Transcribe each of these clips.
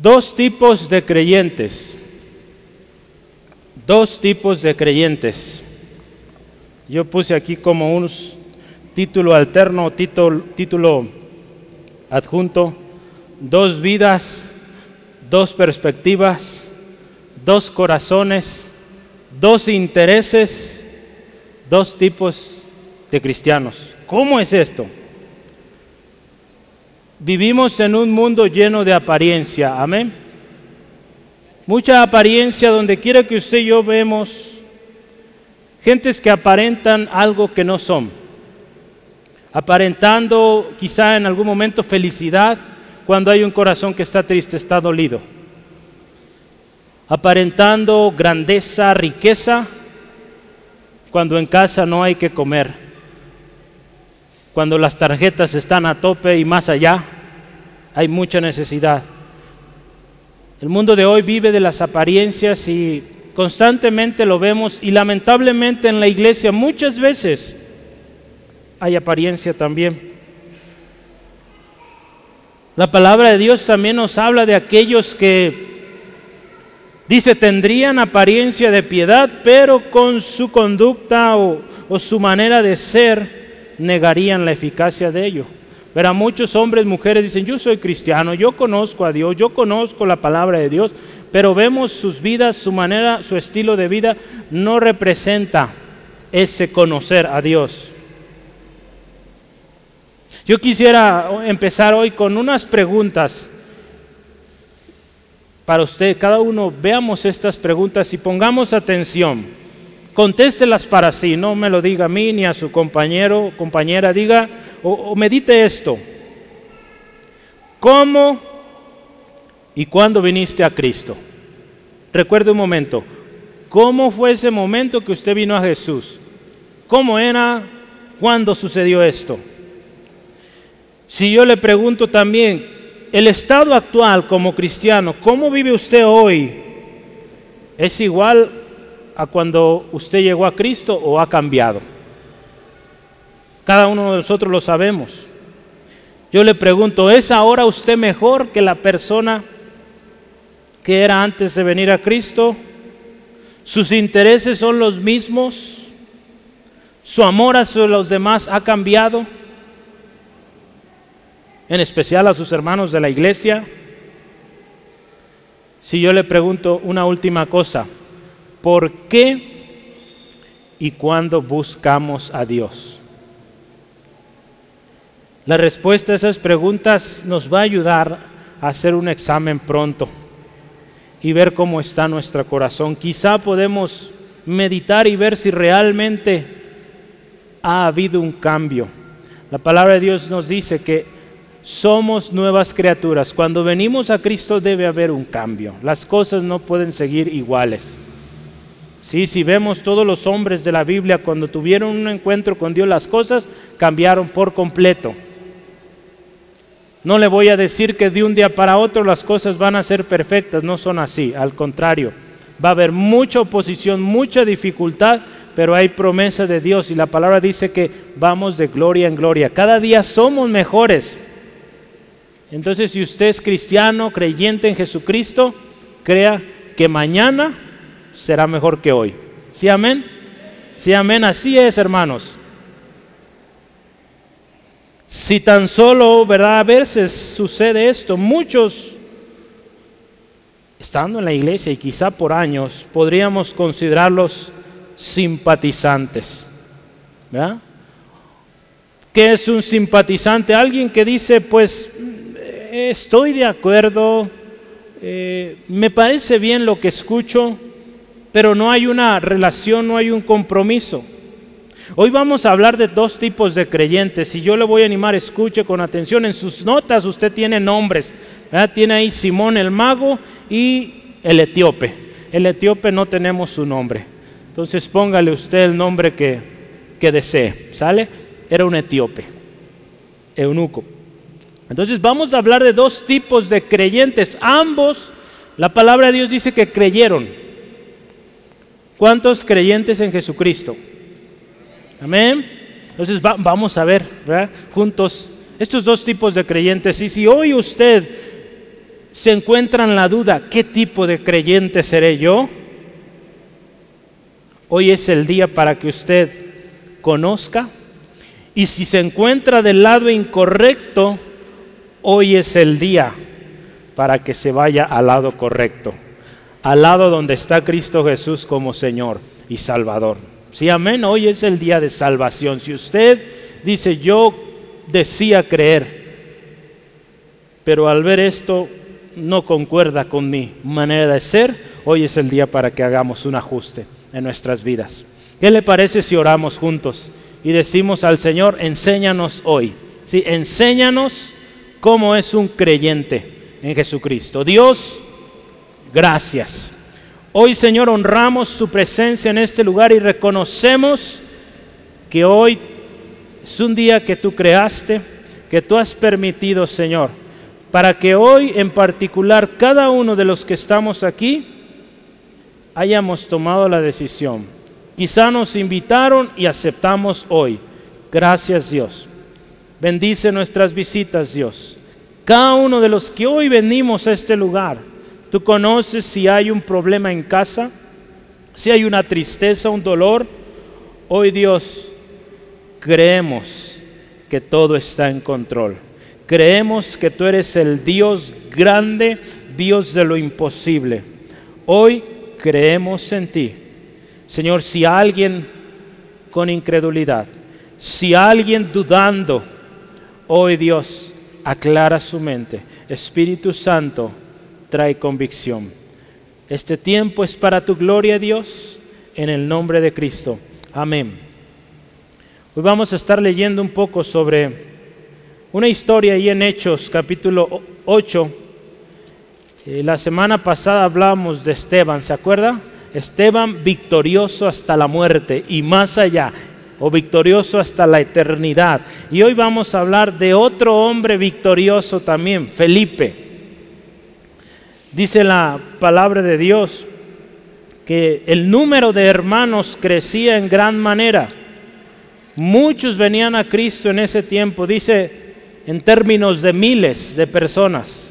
Dos tipos de creyentes. Dos tipos de creyentes. Yo puse aquí como un título alterno, título, título adjunto, dos vidas, dos perspectivas, dos corazones, dos intereses, dos tipos de cristianos. ¿Cómo es esto? Vivimos en un mundo lleno de apariencia, amén. Mucha apariencia donde quiera que usted y yo vemos gentes que aparentan algo que no son, aparentando quizá en algún momento felicidad cuando hay un corazón que está triste, está dolido, aparentando grandeza, riqueza cuando en casa no hay que comer, cuando las tarjetas están a tope y más allá hay mucha necesidad. El mundo de hoy vive de las apariencias y constantemente lo vemos y lamentablemente en la iglesia muchas veces hay apariencia también. La palabra de Dios también nos habla de aquellos que Dice, tendrían apariencia de piedad, pero con su conducta o, su manera de ser negarían la eficacia de ello. Pero muchos hombres, mujeres dicen, yo soy cristiano, yo conozco a Dios, yo conozco la palabra de Dios, pero vemos sus vidas, su manera, su estilo de vida no representa ese conocer a Dios. Yo quisiera empezar hoy con unas preguntas para usted. Cada uno veamos estas preguntas y pongamos atención. Contéstelas para sí, no me lo diga a mí ni a su compañero, compañera, diga o, medite esto. ¿Cómo y cuándo viniste a Cristo? Recuerde un momento, ¿cómo fue ese momento que usted vino a Jesús? ¿Cómo era? ¿Cuándo sucedió esto? Si yo le pregunto también, el estado actual como cristiano, ¿cómo vive usted hoy? ¿Es igual a cuando usted llegó a Cristo o ha cambiado? Cada uno de nosotros lo sabemos. Yo le pregunto, ¿es ahora usted mejor que la persona que era antes de venir a Cristo? ¿Sus intereses son los mismos? ¿Su amor hacia los demás ha cambiado? en especial a sus hermanos de la iglesia. Si yo le pregunto una última cosa, ¿por qué y cuándo buscamos a Dios? La respuesta a esas preguntas nos va a ayudar a hacer un examen pronto y ver cómo está nuestro corazón. Quizá podemos meditar y ver si realmente ha habido un cambio. La palabra de Dios nos dice que somos nuevas criaturas. Cuando venimos a Cristo debe haber un cambio. Las cosas no pueden seguir iguales. Sí, si vemos todos los hombres de la Biblia cuando tuvieron un encuentro con Dios, las cosas cambiaron por completo. No le voy a decir que de un día para otro las cosas van a ser perfectas, no son así, al contrario. Va a haber mucha oposición, mucha dificultad, pero hay promesa de Dios y la palabra dice que vamos de gloria en gloria. Cada día somos mejores. Entonces, si usted es cristiano, creyente en Jesucristo, crea que mañana será mejor que hoy. ¿Sí, amén? Sí, amén. Así es, hermanos. Si tan solo, ¿verdad? A veces sucede esto. Muchos, estando en la iglesia y quizá por años, podríamos considerarlos simpatizantes. ¿Verdad? ¿Qué es un simpatizante? Alguien que dice, pues estoy de acuerdo, eh, me parece bien lo que escucho, pero no hay una relación, no hay un compromiso. Hoy vamos a hablar de dos tipos de creyentes y yo le voy a animar, escuche con atención, en sus notas usted tiene nombres, tiene ahí Simón el mago y el etíope. El etíope no tenemos su nombre, entonces póngale usted el nombre que, que desee, ¿sale? Era un etíope, eunuco. Entonces vamos a hablar de dos tipos de creyentes. Ambos, la palabra de Dios dice que creyeron. ¿Cuántos creyentes en Jesucristo? Amén. Entonces vamos a ver juntos estos dos tipos de creyentes. Y si hoy usted se encuentra en la duda, ¿qué tipo de creyente seré yo? Hoy es el día para que usted conozca. Y si se encuentra del lado incorrecto, hoy es el día para que se vaya al lado correcto, al lado donde está Cristo Jesús como Señor y Salvador. Sí, amén. Hoy es el día de salvación. Si usted dice, yo decía creer, pero al ver esto no concuerda con mi manera de ser, hoy es el día para que hagamos un ajuste en nuestras vidas. ¿Qué le parece si oramos juntos y decimos al Señor, enséñanos hoy? Sí, enséñanos cómo es un creyente en Jesucristo. Dios, gracias. Hoy, Señor, honramos su presencia en este lugar y reconocemos que hoy es un día que tú creaste, que tú has permitido, Señor, para que hoy en particular cada uno de los que estamos aquí hayamos tomado la decisión. Quizá nos invitaron y aceptamos hoy. Gracias Dios. Bendice nuestras visitas, Dios. Cada uno de los que hoy venimos a este lugar, tú conoces si hay un problema en casa, si hay una tristeza, un dolor. Hoy Dios, creemos que todo está en control. Creemos que tú eres el Dios grande, Dios de lo imposible. Hoy creemos en ti. Señor, si alguien con incredulidad, si alguien dudando, hoy Dios aclara su mente. Espíritu Santo trae convicción. Este tiempo es para tu gloria, Dios, en el nombre de Cristo. Amén. Hoy vamos a estar leyendo un poco sobre una historia ahí en Hechos capítulo 8. Eh, la semana pasada hablamos de Esteban, ¿se acuerda? Esteban victorioso hasta la muerte y más allá, o victorioso hasta la eternidad. Y hoy vamos a hablar de otro hombre victorioso también, Felipe. Dice la palabra de Dios que el número de hermanos crecía en gran manera. Muchos venían a Cristo en ese tiempo. Dice en términos de miles de personas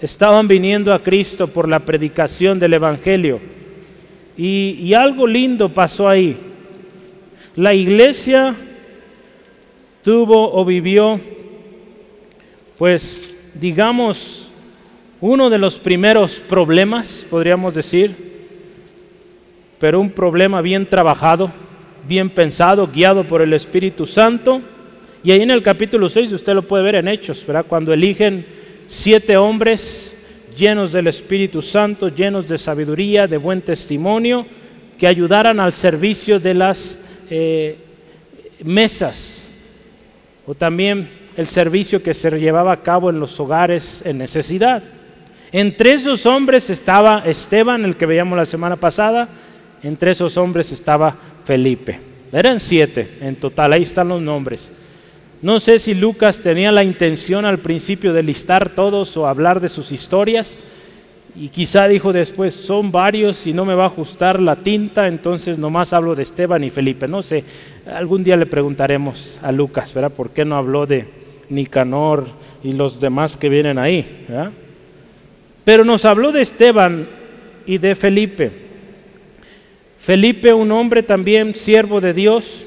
estaban viniendo a Cristo por la predicación del Evangelio. Y, algo lindo pasó ahí. La iglesia tuvo o vivió, pues, digamos, uno de los primeros problemas, podríamos decir, pero un problema bien trabajado, bien pensado, guiado por el Espíritu Santo y ahí en el capítulo 6 usted lo puede ver en Hechos, ¿verdad? Cuando eligen siete hombres llenos del Espíritu Santo, llenos de sabiduría, de buen testimonio, que ayudaran al servicio de las eh, mesas, o también el servicio que se llevaba a cabo en los hogares en necesidad. Entre esos hombres estaba Esteban, el que veíamos la semana pasada, entre esos hombres estaba Felipe. Eran siete en total, ahí están los nombres. No sé si Lucas tenía la intención al principio de listar todos o hablar de sus historias y quizá dijo después, son varios y no me va a ajustar la tinta, entonces nomás hablo de Esteban y Felipe. No sé, algún día le preguntaremos a Lucas, ¿verdad? ¿Por qué no habló de Nicanor y los demás que vienen ahí? Pero nos habló de Esteban y de Felipe. Felipe, un hombre también siervo de Dios,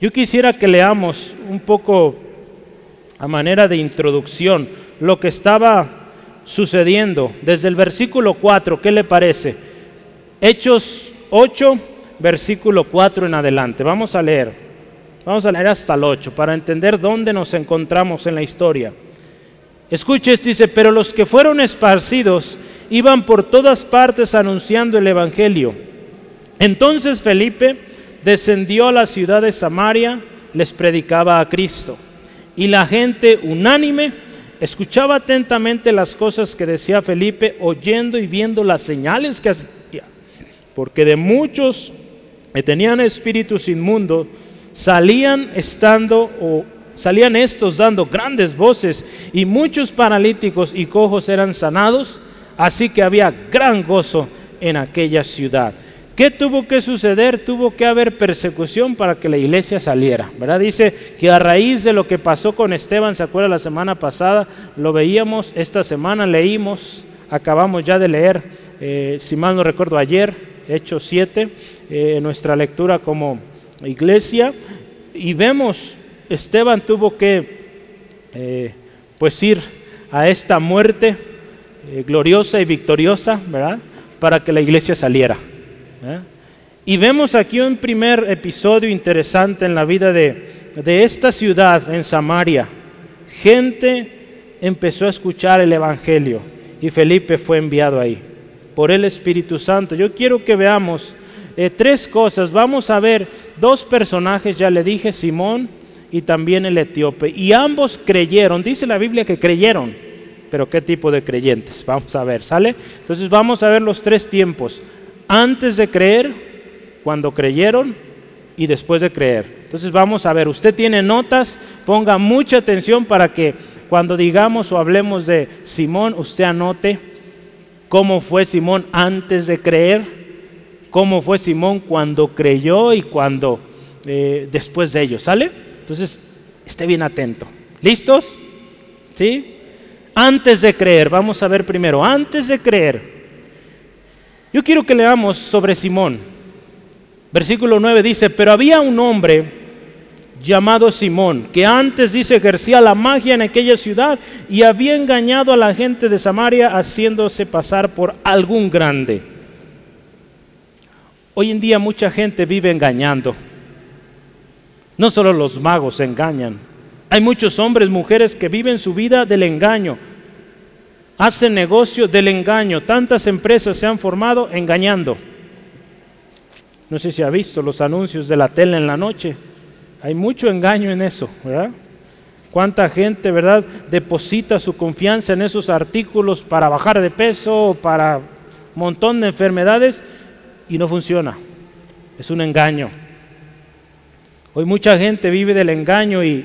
yo quisiera que leamos un poco a manera de introducción lo que estaba sucediendo desde el versículo 4. ¿Qué le parece? Hechos 8, versículo 4 en adelante. Vamos a leer. Vamos a leer hasta el 8 para entender dónde nos encontramos en la historia. Escuche, dice, pero los que fueron esparcidos iban por todas partes anunciando el Evangelio. Entonces Felipe descendió a la ciudad de Samaria, les predicaba a Cristo. Y la gente unánime escuchaba atentamente las cosas que decía Felipe, oyendo y viendo las señales que hacía. Porque de muchos que tenían espíritus inmundos, salían estando o salían estos dando grandes voces y muchos paralíticos y cojos eran sanados, así que había gran gozo en aquella ciudad. ¿Qué tuvo que suceder? Tuvo que haber persecución para que la iglesia saliera, ¿verdad? Dice que a raíz de lo que pasó con Esteban, ¿se acuerda la semana pasada? Lo veíamos, esta semana leímos, acabamos ya de leer, eh, si mal no recuerdo, ayer, Hechos 7, eh, nuestra lectura como iglesia, y vemos, Esteban tuvo que, eh, pues, ir a esta muerte gloriosa y victoriosa, ¿verdad? Para que la iglesia saliera. ¿eh? Y vemos aquí un primer episodio interesante en la vida de, de esta ciudad, en Samaria. Gente empezó a escuchar el Evangelio y Felipe fue enviado ahí por el Espíritu Santo. Yo quiero que veamos eh, tres cosas. Vamos a ver dos personajes, ya le dije, Simón y también el etíope. Y ambos creyeron, dice la Biblia que creyeron, pero ¿qué tipo de creyentes? Vamos a ver, ¿sale? Entonces vamos a ver los tres tiempos antes de creer, cuando creyeron y después de creer. Entonces vamos a ver, usted tiene notas, ponga mucha atención para que cuando digamos o hablemos de Simón, usted anote cómo fue Simón antes de creer, cómo fue Simón cuando creyó y cuando eh, después de ello, ¿sale? Entonces, esté bien atento. ¿Listos? ¿Sí? Antes de creer, vamos a ver primero, antes de creer, yo quiero que leamos sobre Simón. Versículo 9 dice, pero había un hombre llamado Simón, que antes dice ejercía la magia en aquella ciudad y había engañado a la gente de Samaria haciéndose pasar por algún grande. Hoy en día mucha gente vive engañando. No solo los magos engañan. Hay muchos hombres, mujeres que viven su vida del engaño hacen negocio del engaño. Tantas empresas se han formado engañando. No sé si ha visto los anuncios de la tele en la noche. Hay mucho engaño en eso, ¿verdad? Cuánta gente, ¿verdad?, deposita su confianza en esos artículos para bajar de peso, para un montón de enfermedades y no funciona. Es un engaño. Hoy mucha gente vive del engaño y,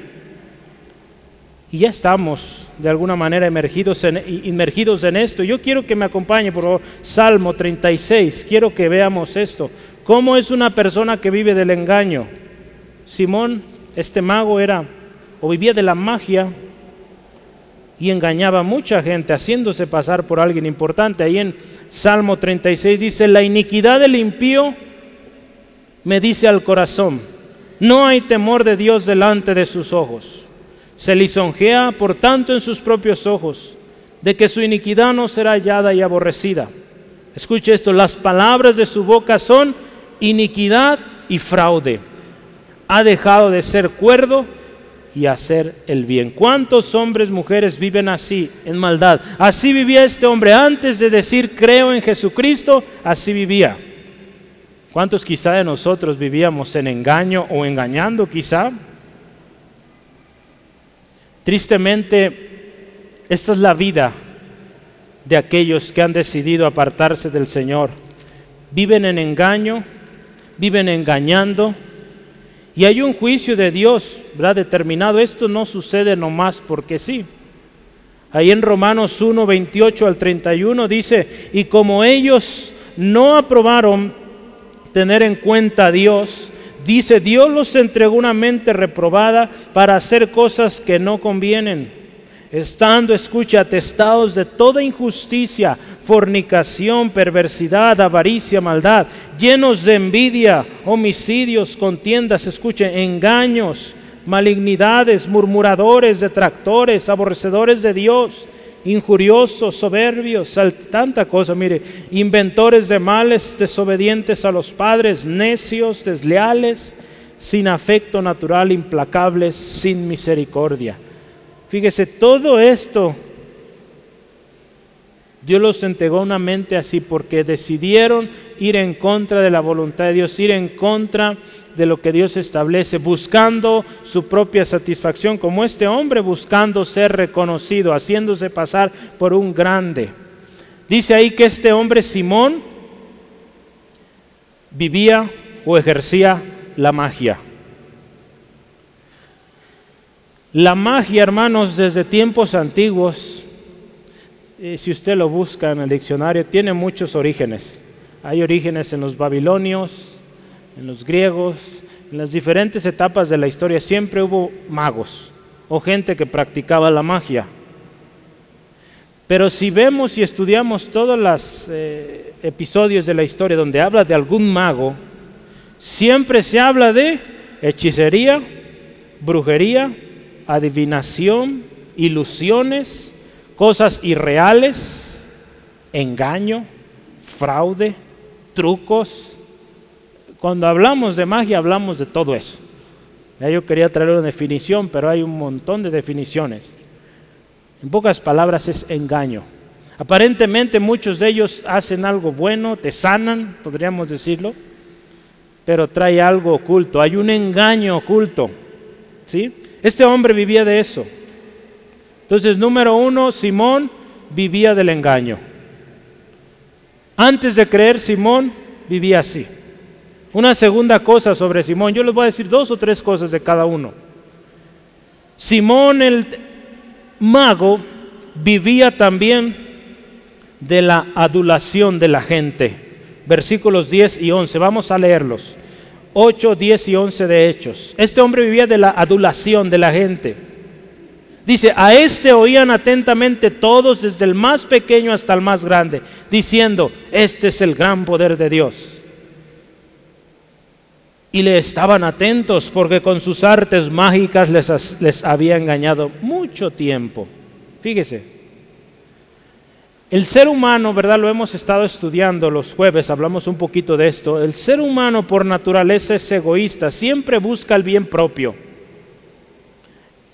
ya estamos de alguna manera emergidos en, en esto. Yo quiero que me acompañe, por favor, Salmo 36. Quiero que veamos esto. ¿Cómo es una persona que vive del engaño? Simón, este mago, era o vivía de la magia y engañaba a mucha gente haciéndose pasar por alguien importante. Ahí en Salmo 36 dice, la iniquidad del impío me dice al corazón, no hay temor de Dios delante de sus ojos se lisonjea por tanto en sus propios ojos, de que su iniquidad no será hallada y aborrecida. Escuche esto, las palabras de su boca son iniquidad y fraude. Ha dejado de ser cuerdo y hacer el bien. ¿Cuántos hombres, mujeres viven así, en maldad? Así vivía este hombre antes de decir creo en Jesucristo, así vivía. ¿Cuántos quizá de nosotros vivíamos en engaño o engañando quizá? Tristemente, esta es la vida de aquellos que han decidido apartarse del Señor. Viven en engaño, viven engañando, y hay un juicio de Dios, ¿verdad? Determinado. Esto no sucede nomás porque sí. Ahí en Romanos 1, 28 al 31 dice, y como ellos no aprobaron tener en cuenta a Dios, Dice, Dios los entregó una mente reprobada para hacer cosas que no convienen, estando, escucha, atestados de toda injusticia, fornicación, perversidad, avaricia, maldad, llenos de envidia, homicidios, contiendas, escuche, engaños, malignidades, murmuradores, detractores, aborrecedores de Dios injuriosos, soberbios, tanta cosa, mire, inventores de males, desobedientes a los padres, necios, desleales, sin afecto natural, implacables, sin misericordia. Fíjese, todo esto Dios los entregó una mente así porque decidieron ir en contra de la voluntad de Dios, ir en contra de lo que Dios establece, buscando su propia satisfacción, como este hombre buscando ser reconocido, haciéndose pasar por un grande. Dice ahí que este hombre Simón vivía o ejercía la magia. La magia, hermanos, desde tiempos antiguos, eh, si usted lo busca en el diccionario, tiene muchos orígenes. hay orígenes en los babilonios, en los griegos, en las diferentes etapas de la historia siempre hubo magos o gente que practicaba la magia. Pero si vemos y estudiamos todos los eh, episodios de la historia donde habla de algún mago, siempre se habla de hechicería, brujería, adivinación, ilusiones, cosas irreales, engaño, fraude, trucos. Cuando hablamos de magia hablamos de todo eso. Ya yo quería traer una definición, pero hay un montón de definiciones. En pocas palabras es engaño. Aparentemente muchos de ellos hacen algo bueno, te sanan, podríamos decirlo, pero trae algo oculto, hay un engaño oculto. ¿sí? Este hombre vivía de eso. Entonces, número uno, Simón vivía del engaño. Antes de creer, Simón vivía así. Una segunda cosa sobre Simón, yo les voy a decir dos o tres cosas de cada uno. Simón el mago vivía también de la adulación de la gente versículos 10 y 11. Vamos a leerlos. 8, 10 y 11 de Hechos. Este hombre vivía de la adulación de la gente. Dice, a este oían atentamente todos, desde el más pequeño hasta el más grande, diciendo, este es el gran poder de Dios. Y le estaban atentos porque con sus artes mágicas les, les había engañado mucho tiempo. Fíjese, el ser humano, ¿verdad? Lo hemos estado estudiando los jueves, hablamos un poquito de esto. El ser humano por naturaleza es egoísta, siempre busca el bien propio.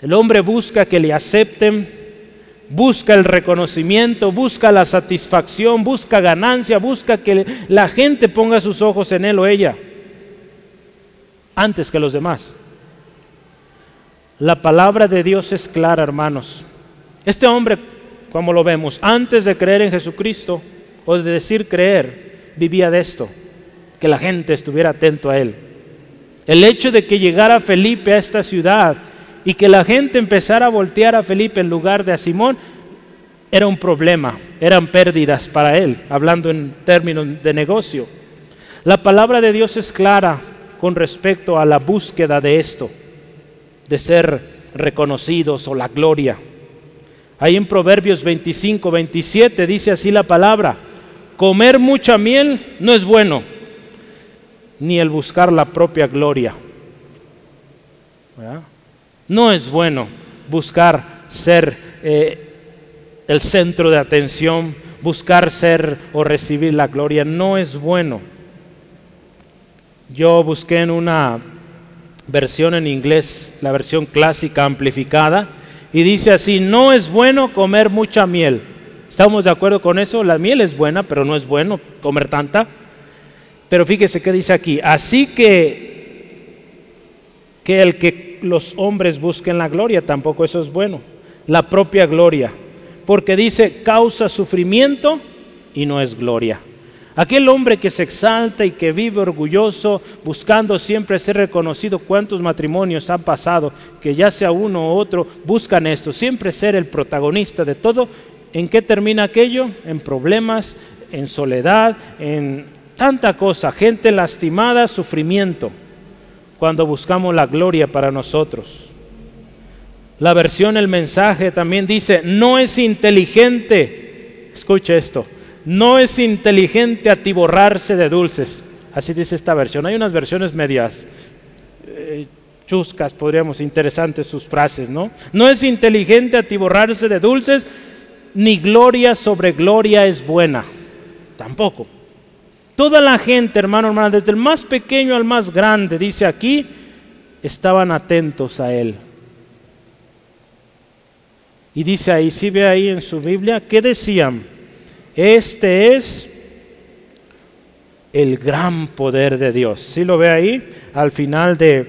El hombre busca que le acepten, busca el reconocimiento, busca la satisfacción, busca ganancia, busca que la gente ponga sus ojos en él o ella antes que los demás. La palabra de Dios es clara, hermanos. Este hombre como lo vemos, antes de creer en Jesucristo o de decir creer, vivía de esto, que la gente estuviera atento a él. El hecho de que llegara Felipe a esta ciudad y que la gente empezara a voltear a Felipe en lugar de a Simón, era un problema, eran pérdidas para él, hablando en términos de negocio. La palabra de Dios es clara con respecto a la búsqueda de esto, de ser reconocidos o la gloria. Ahí en Proverbios 25, 27 dice así la palabra, comer mucha miel no es bueno, ni el buscar la propia gloria. No es bueno buscar ser eh, el centro de atención, buscar ser o recibir la gloria, no es bueno. Yo busqué en una versión en inglés, la versión clásica amplificada, y dice así, no es bueno comer mucha miel. ¿Estamos de acuerdo con eso? La miel es buena, pero no es bueno comer tanta. Pero fíjese qué dice aquí, así que, que el que los hombres busquen la gloria, tampoco eso es bueno. La propia gloria. Porque dice, causa sufrimiento y no es gloria. Aquel hombre que se exalta y que vive orgulloso, buscando siempre ser reconocido, cuántos matrimonios han pasado, que ya sea uno u otro, buscan esto, siempre ser el protagonista de todo. ¿En qué termina aquello? En problemas, en soledad, en tanta cosa, gente lastimada, sufrimiento, cuando buscamos la gloria para nosotros. La versión, el mensaje también dice, no es inteligente, escucha esto, no es inteligente atiborrarse de dulces. Así dice esta versión. Hay unas versiones medias eh, chuscas, podríamos, interesantes sus frases, ¿no? No es inteligente atiborrarse de dulces, ni gloria sobre gloria es buena. Tampoco. Toda la gente, hermano, hermana, desde el más pequeño al más grande, dice aquí, estaban atentos a él. Y dice ahí, si ve ahí en su Biblia, ¿qué decían? Este es el gran poder de Dios. Si lo ve ahí, al final de,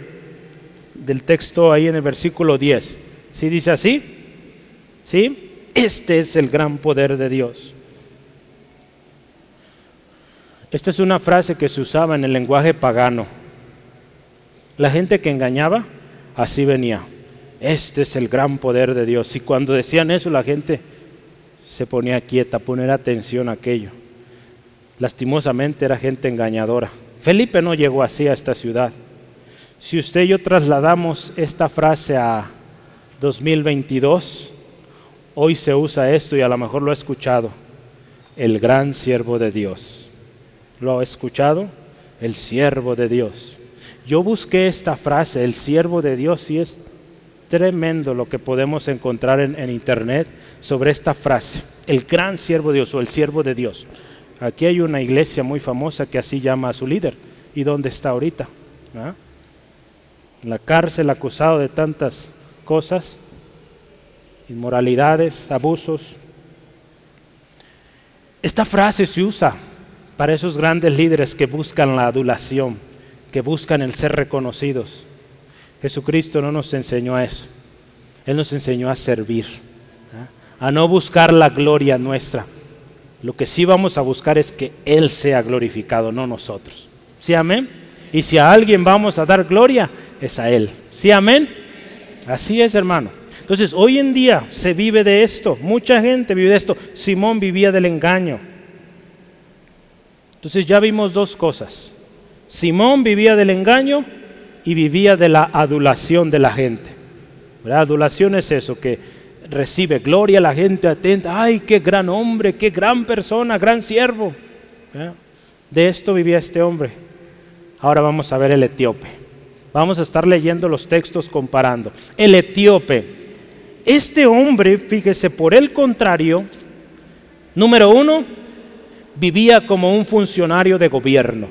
del texto, ahí en el versículo 10. ¿Sí dice así? ¿Sí? Este es el gran poder de Dios. Esta es una frase que se usaba en el lenguaje pagano. La gente que engañaba, así venía. Este es el gran poder de Dios. Y cuando decían eso, la gente se ponía quieta, poner atención a aquello. Lastimosamente era gente engañadora. Felipe no llegó así a esta ciudad. Si usted y yo trasladamos esta frase a 2022, hoy se usa esto y a lo mejor lo ha escuchado. El gran siervo de Dios. ¿Lo ha escuchado? El siervo de Dios. Yo busqué esta frase, el siervo de Dios, y es tremendo lo que podemos encontrar en, internet sobre esta frase, el gran siervo de Dios o el siervo de Dios. Aquí hay una iglesia muy famosa que así llama a su líder. ¿Y dónde está ahorita? ¿Ah? En la cárcel acusado de tantas cosas, inmoralidades, abusos. Esta frase se usa para esos grandes líderes que buscan la adulación, que buscan el ser reconocidos. Jesucristo no nos enseñó a eso. Él nos enseñó a servir, ¿ah? a no buscar la gloria nuestra. Lo que sí vamos a buscar es que Él sea glorificado, no nosotros. ¿Sí, amén? Y si a alguien vamos a dar gloria, es a Él. ¿Sí, amén? Así es, hermano. Entonces, hoy en día se vive de esto. Mucha gente vive de esto. Simón vivía del engaño. Entonces ya vimos dos cosas. Simón vivía del engaño y vivía de la adulación de la gente. La adulación es eso, que recibe gloria, la gente atenta, ay, qué gran hombre, qué gran persona, gran siervo. De esto vivía este hombre. Ahora vamos a ver el etíope. Vamos a estar leyendo los textos comparando. El etíope. Este hombre, fíjese, por el contrario, número uno, vivía como un funcionario de gobierno.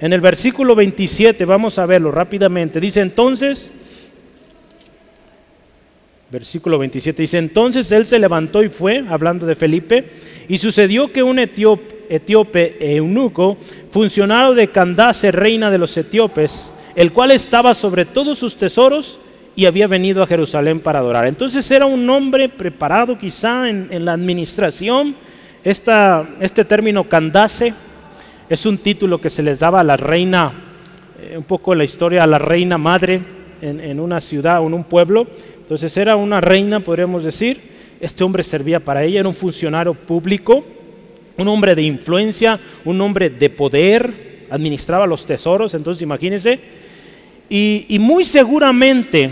En el versículo 27, vamos a verlo rápidamente, dice entonces, Versículo 27 dice, entonces él se levantó y fue, hablando de Felipe, y sucedió que un etíope, eunuco, funcionario de Candace, reina de los etíopes, el cual estaba sobre todos sus tesoros y había venido a Jerusalén para adorar. Entonces era un hombre preparado quizá en, la administración. Esta, este término Candace es un título que se les daba a la reina, eh, un poco la historia a la reina madre en, una ciudad o en un pueblo entonces era una reina, podríamos decir. Este hombre servía para ella, era un funcionario público, un hombre de influencia, un hombre de poder, administraba los tesoros, entonces imagínense. Y muy seguramente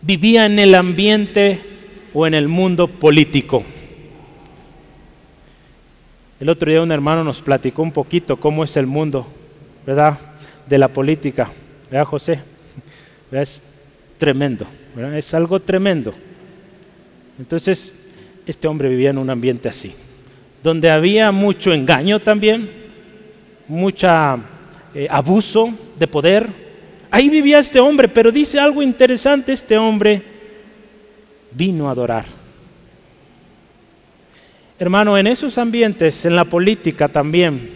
vivía en el ambiente o en el mundo político. El otro día un hermano nos platicó un poquito cómo es el mundo, ¿verdad? De la política, ¿verdad, José? ¿Verdad? tremendo, es algo tremendo. Entonces, este hombre vivía en un ambiente así, donde había mucho engaño también, mucho eh, abuso de poder. Ahí vivía este hombre, pero dice algo interesante, este hombre vino a adorar. Hermano, en esos ambientes, en la política también,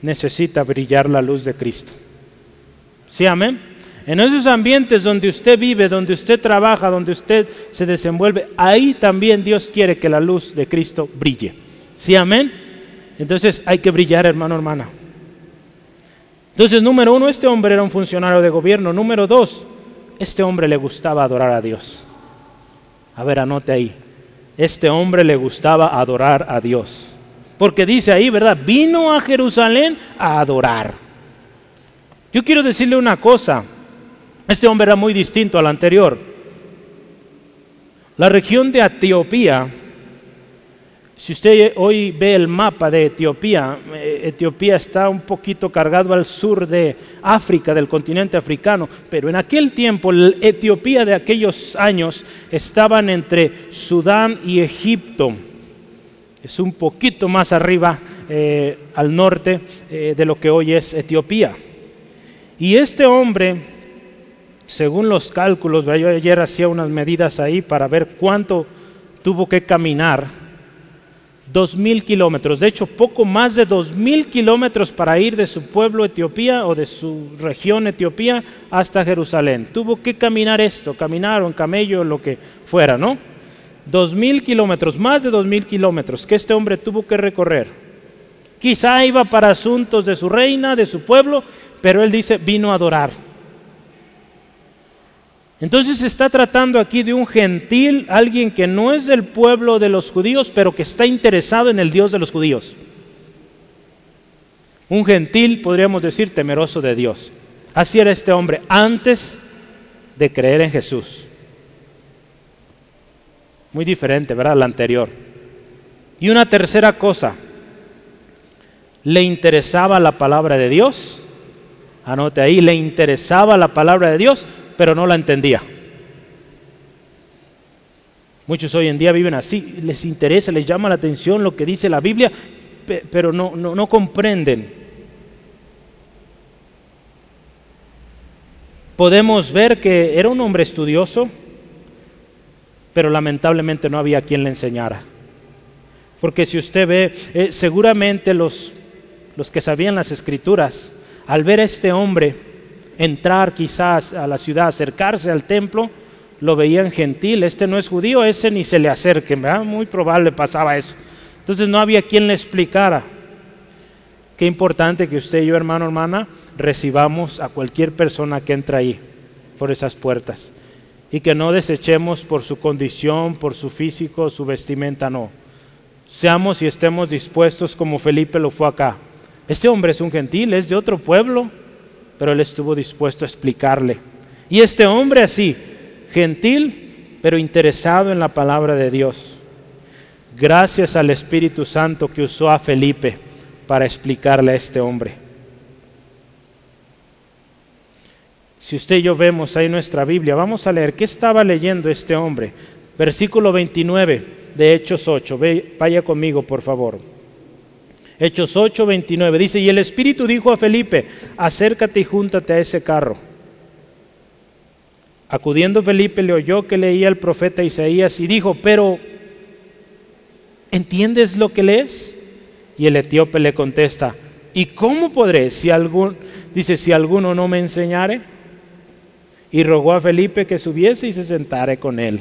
necesita brillar la luz de Cristo. ¿Sí, amén? En esos ambientes donde usted vive, donde usted trabaja, donde usted se desenvuelve, ahí también Dios quiere que la luz de Cristo brille. ¿Sí, amén? Entonces hay que brillar, hermano, hermana. Entonces, número uno, este hombre era un funcionario de gobierno. Número dos, este hombre le gustaba adorar a Dios. A ver, anote ahí. Este hombre le gustaba adorar a Dios. Porque dice ahí, ¿verdad? Vino a Jerusalén a adorar. Yo quiero decirle una cosa. Este hombre era muy distinto al anterior. La región de Etiopía, si usted hoy ve el mapa de Etiopía, eh, Etiopía está un poquito cargado al sur de África, del continente africano, pero en aquel tiempo, Etiopía de aquellos años estaban entre Sudán y Egipto. Es un poquito más arriba eh, al norte eh, de lo que hoy es Etiopía. Y este hombre según los cálculos, yo ayer hacía unas medidas ahí para ver cuánto tuvo que caminar. Dos mil kilómetros, de hecho poco más de dos mil kilómetros para ir de su pueblo Etiopía o de su región Etiopía hasta Jerusalén. Tuvo que caminar esto, caminar en camello, lo que fuera, ¿no? Dos mil kilómetros, más de dos mil kilómetros que este hombre tuvo que recorrer. Quizá iba para asuntos de su reina, de su pueblo, pero él dice, vino a adorar. Entonces se está tratando aquí de un gentil, alguien que no es del pueblo de los judíos, pero que está interesado en el Dios de los judíos. Un gentil, podríamos decir, temeroso de Dios. Así era este hombre antes de creer en Jesús. Muy diferente, ¿verdad? La anterior. Y una tercera cosa, le interesaba la palabra de Dios. Anote ahí, le interesaba la palabra de Dios, pero no la entendía. Muchos hoy en día viven así, les interesa, les llama la atención lo que dice la Biblia, pero no, no, comprenden. Podemos ver que era un hombre estudioso, pero lamentablemente no había quien le enseñara. Porque si usted ve, eh, seguramente los, los que sabían las escrituras, al ver a este hombre entrar quizás a la ciudad, acercarse al templo, lo veían gentil, este no es judío, ese ni se le acerque, muy probable pasaba eso. Entonces no había quien le explicara. Qué importante que usted y yo, hermano, hermana, recibamos a cualquier persona que entra ahí, por esas puertas. Y que no desechemos por su condición, por su físico, su vestimenta, no. Seamos y estemos dispuestos como Felipe lo fue acá. Este hombre es un gentil, es de otro pueblo, pero él estuvo dispuesto a explicarle. Y este hombre así, gentil, pero interesado en la palabra de Dios. Gracias al Espíritu Santo que usó a Felipe para explicarle a este hombre. Si usted y yo vemos ahí nuestra Biblia, vamos a leer qué estaba leyendo este hombre. Versículo 29 de Hechos 8. vaya conmigo, por favor. Hechos 8, 29. Dice, y el Espíritu dijo a Felipe, acércate y júntate a ese carro. Acudiendo Felipe le oyó que leía el profeta Isaías y dijo, pero ¿entiendes lo que lees? Y el etíope le contesta, ¿y cómo podré si algún, dice, si alguno no me enseñare? Y rogó a Felipe que subiese y se sentare con él.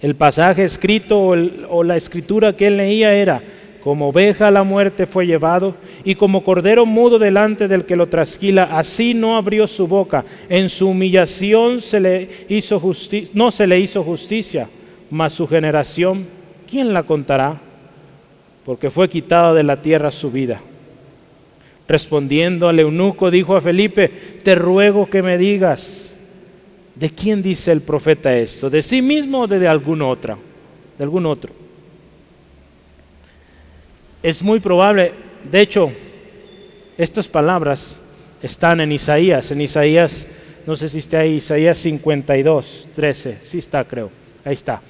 El pasaje escrito o, o la escritura que él leía era, como oveja a la muerte fue llevado, y como cordero mudo delante del que lo trasquila, así no abrió su boca. En su humillación se le hizo no se le hizo justicia, mas su generación, ¿quién la contará? Porque fue quitada de la tierra su vida. Respondiendo al eunuco, dijo a Felipe, te ruego que me digas, ¿de quién dice el profeta esto? ¿De sí mismo o de algún otro? De algún otro es muy probable, de hecho, estas palabras están en Isaías, en Isaías, no sé si está ahí, Isaías 52, 13, sí está creo, ahí está.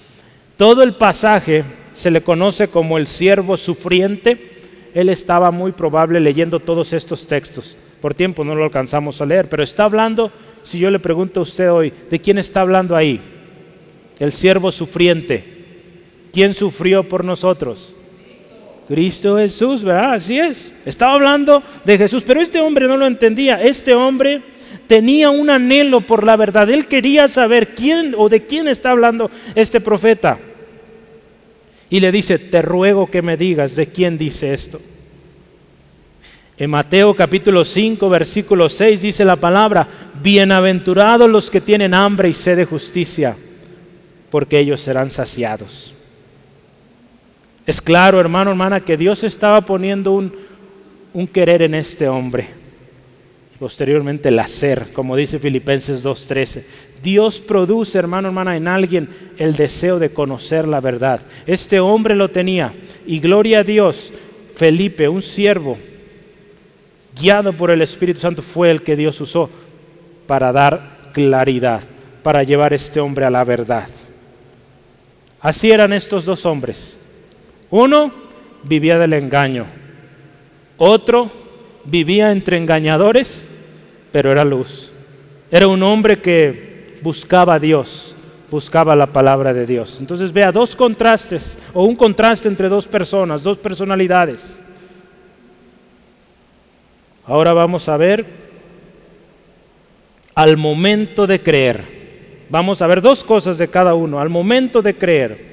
Todo el pasaje se le conoce como el siervo sufriente, él estaba muy probable leyendo todos estos textos, por tiempo no lo alcanzamos a leer, pero está hablando, si yo le pregunto a usted hoy, ¿de quién está hablando ahí? El siervo sufriente. ¿Quién sufrió por nosotros? Cristo Jesús, ¿verdad? Así es. Estaba hablando de Jesús, pero este hombre no lo entendía. Este hombre tenía un anhelo por la verdad. Él quería saber quién o de quién está hablando este profeta. Y le dice, te ruego que me digas de quién dice esto. En Mateo capítulo 5, versículo 6 dice la palabra, bienaventurados los que tienen hambre y sed de justicia, porque ellos serán saciados. Es claro, hermano, hermana, que Dios estaba poniendo un, un querer en este hombre. Posteriormente el hacer, como dice Filipenses 2.13. Dios produce, hermano, hermana, en alguien el deseo de conocer la verdad. Este hombre lo tenía. Y gloria a Dios, Felipe, un siervo, guiado por el Espíritu Santo, fue el que Dios usó para dar claridad, para llevar a este hombre a la verdad. Así eran estos dos hombres. Uno vivía del engaño, otro vivía entre engañadores, pero era luz. Era un hombre que buscaba a Dios, buscaba la palabra de Dios. Entonces vea dos contrastes o un contraste entre dos personas, dos personalidades. Ahora vamos a ver al momento de creer. Vamos a ver dos cosas de cada uno. Al momento de creer.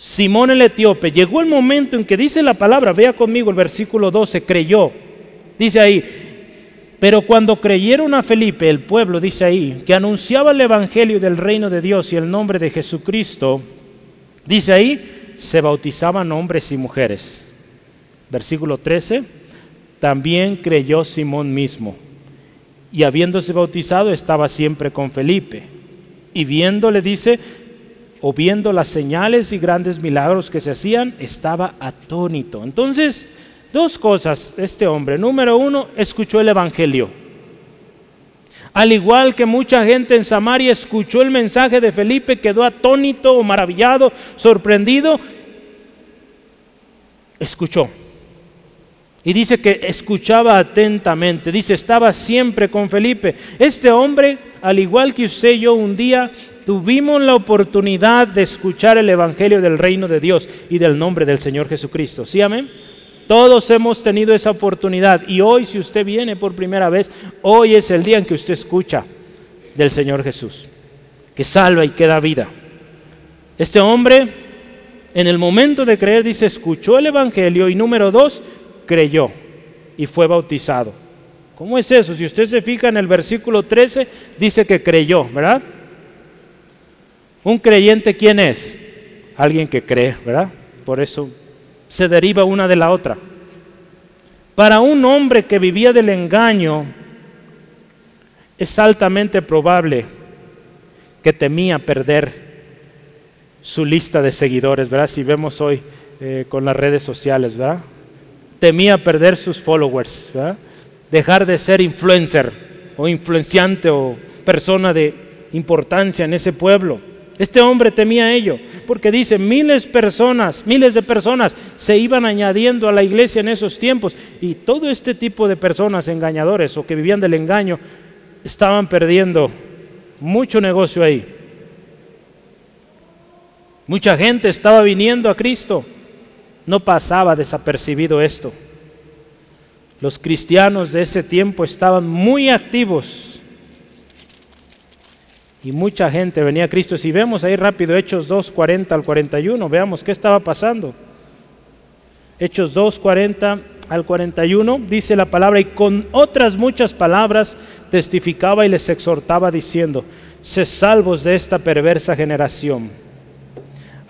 Simón el etíope, llegó el momento en que dice la palabra, vea conmigo el versículo 12, creyó. Dice ahí, pero cuando creyeron a Felipe, el pueblo, dice ahí, que anunciaba el Evangelio del reino de Dios y el nombre de Jesucristo, dice ahí, se bautizaban hombres y mujeres. Versículo 13, también creyó Simón mismo. Y habiéndose bautizado estaba siempre con Felipe. Y viéndole, dice, o viendo las señales y grandes milagros que se hacían, estaba atónito. Entonces, dos cosas, este hombre. Número uno, escuchó el Evangelio. Al igual que mucha gente en Samaria escuchó el mensaje de Felipe, quedó atónito, maravillado, sorprendido. Escuchó. Y dice que escuchaba atentamente. Dice, estaba siempre con Felipe. Este hombre, al igual que usted y yo, un día tuvimos la oportunidad de escuchar el Evangelio del reino de Dios y del nombre del Señor Jesucristo. ¿Sí, amén? Todos hemos tenido esa oportunidad y hoy si usted viene por primera vez, hoy es el día en que usted escucha del Señor Jesús, que salva y que da vida. Este hombre en el momento de creer dice, escuchó el Evangelio y número dos, creyó y fue bautizado. ¿Cómo es eso? Si usted se fija en el versículo 13, dice que creyó, ¿verdad? Un creyente, ¿quién es? Alguien que cree, ¿verdad? Por eso se deriva una de la otra. Para un hombre que vivía del engaño, es altamente probable que temía perder su lista de seguidores, ¿verdad? Si vemos hoy eh, con las redes sociales, ¿verdad? Temía perder sus followers. Dejar de ser influencer o influenciante o persona de importancia en ese pueblo. Este hombre temía ello, porque dice, miles de personas, miles de personas se iban añadiendo a la iglesia en esos tiempos y todo este tipo de personas engañadores o que vivían del engaño estaban perdiendo mucho negocio ahí. Mucha gente estaba viniendo a Cristo. No pasaba desapercibido esto. Los cristianos de ese tiempo estaban muy activos y mucha gente venía a Cristo. Si vemos ahí rápido Hechos 2, 40 al 41, veamos qué estaba pasando. Hechos 2, 40 al 41 dice la palabra y con otras muchas palabras testificaba y les exhortaba diciendo, se salvos de esta perversa generación.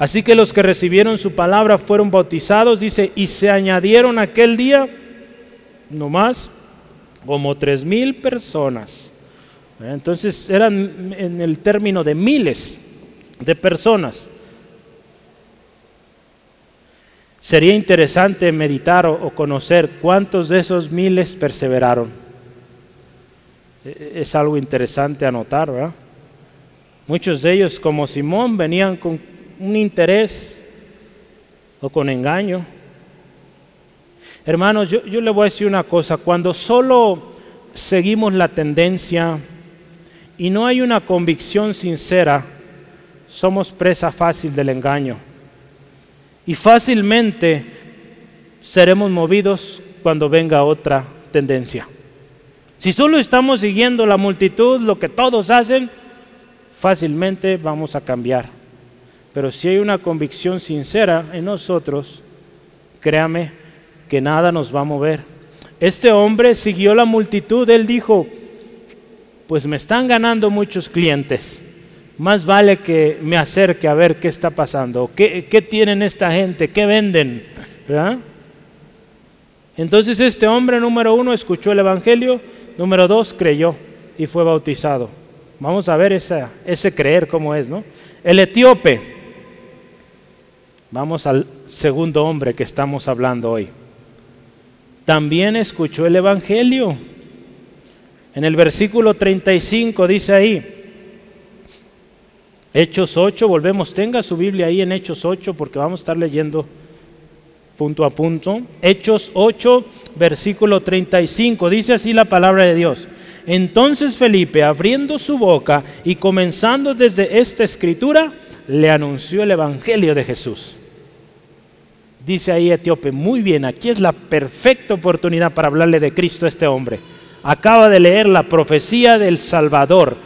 Así que los que recibieron su palabra fueron bautizados, dice, y se añadieron aquel día, no más, como tres mil personas. Entonces eran en el término de miles de personas. Sería interesante meditar o, conocer cuántos de esos miles perseveraron. E, e, es algo interesante anotar, ¿verdad? Muchos de ellos, como Simón, venían con un interés o con engaño. Hermanos, yo, yo le voy a decir una cosa, cuando solo seguimos la tendencia y no hay una convicción sincera, somos presa fácil del engaño. Y fácilmente seremos movidos cuando venga otra tendencia. Si solo estamos siguiendo la multitud, lo que todos hacen, fácilmente vamos a cambiar. Pero si hay una convicción sincera en nosotros, créame que nada nos va a mover. Este hombre siguió la multitud, él dijo, pues me están ganando muchos clientes. Más vale que me acerque a ver qué está pasando, qué, qué tienen esta gente, qué venden. Entonces este hombre número uno escuchó el Evangelio, número dos creyó y fue bautizado. Vamos a ver ese creer cómo es, ¿no? El etíope. Vamos al segundo hombre que estamos hablando hoy. También escuchó el Evangelio en el versículo 35 dice ahí, Hechos 8, volvemos, tenga su Biblia ahí en Hechos 8 porque vamos a estar leyendo punto a punto. Hechos 8, versículo 35, dice así la palabra de Dios. Entonces Felipe, abriendo su boca y comenzando desde esta escritura, le anunció el Evangelio de Jesús. Dice ahí Etíope, muy bien, aquí es la perfecta oportunidad para hablarle de Cristo a este hombre acaba de leer la profecía del Salvador,